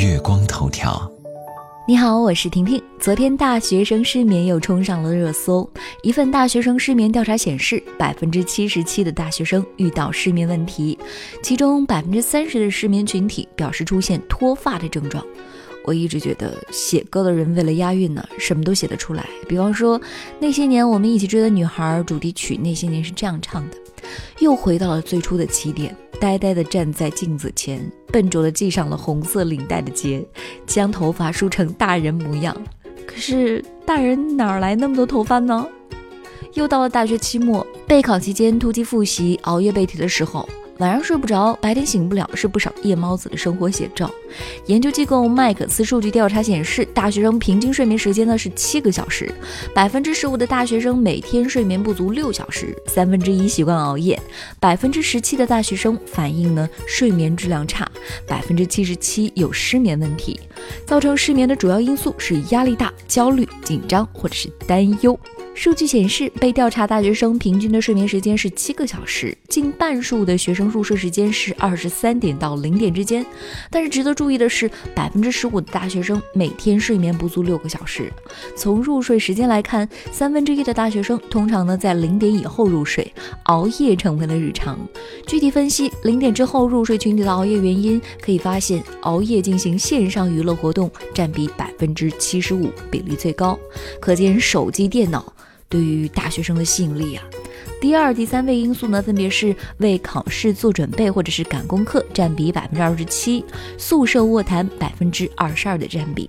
月光头条。你好，我是婷婷。昨天大学生失眠又冲上了热搜。一份大学生失眠调查显示，百分之七十七的大学生遇到失眠问题，其中百分之三十的失眠群体表示出现脱发的症状。我一直觉得写歌的人为了押韵呢，什么都写得出来。比方说，那些年我们一起追的女孩主题曲，那些年是这样唱的：又回到了最初的起点，呆呆地站在镜子前，笨拙地系上了红色领带的结，将头发梳成大人模样。可是大人哪来那么多头发呢？又到了大学期末，备考期间突击复习，熬夜背题的时候。晚上睡不着，白天醒不了，是不少夜猫子的生活写照。研究机构麦克斯数据调查显示，大学生平均睡眠时间呢是七个小时，百分之十五的大学生每天睡眠不足六小时，三分之一习惯熬夜，百分之十七的大学生反映呢睡眠质量差，百分之七十七有失眠问题。造成失眠的主要因素是压力大、焦虑、紧张或者是担忧。数据显示，被调查大学生平均的睡眠时间是七个小时，近半数的学生入睡时间是二十三点到零点之间。但是值得注意的是，百分之十五的大学生每天睡眠不足六个小时。从入睡时间来看，三分之一的大学生通常呢在零点以后入睡，熬夜成为了日常。具体分析零点之后入睡群体的熬夜原因，可以发现熬夜进行线上娱乐活动占比百分之七十五，比例最高。可见手机、电脑。对于大学生的吸引力啊，第二、第三位因素呢，分别是为考试做准备或者是赶功课，占比百分之二十七；宿舍卧谈百分之二十二的占比。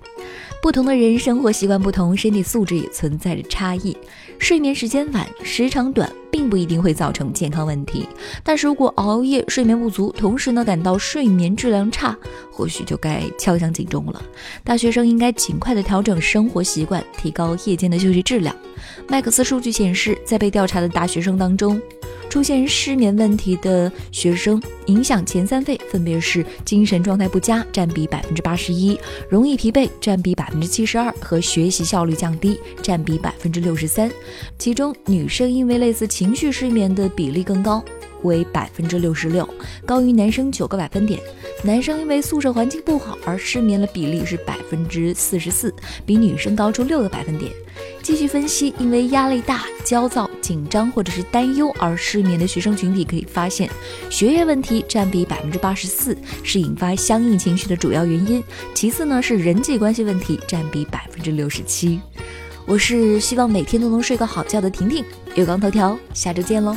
不同的人生活习惯不同，身体素质也存在着差异。睡眠时间晚、时长短，并不一定会造成健康问题。但是如果熬夜、睡眠不足，同时呢感到睡眠质量差，或许就该敲响警钟了。大学生应该尽快的调整生活习惯，提高夜间的休息质量。麦克斯数据显示，在被调查的大学生当中，出现失眠问题的学生，影响前三位分别是精神状态不佳，占比百分之八十一；容易疲惫，占比百分之七十二；和学习效率降低，占比百分之六十三。其中，女生因为类似情绪失眠的比例更高。为百分之六十六，高于男生九个百分点。男生因为宿舍环境不好而失眠的比例是百分之四十四，比女生高出六个百分点。继续分析，因为压力大、焦躁、紧张或者是担忧而失眠的学生群体，可以发现学业问题占比百分之八十四，是引发相应情绪的主要原因。其次呢是人际关系问题，占比百分之六十七。我是希望每天都能睡个好觉的婷婷，月光头条，下周见喽。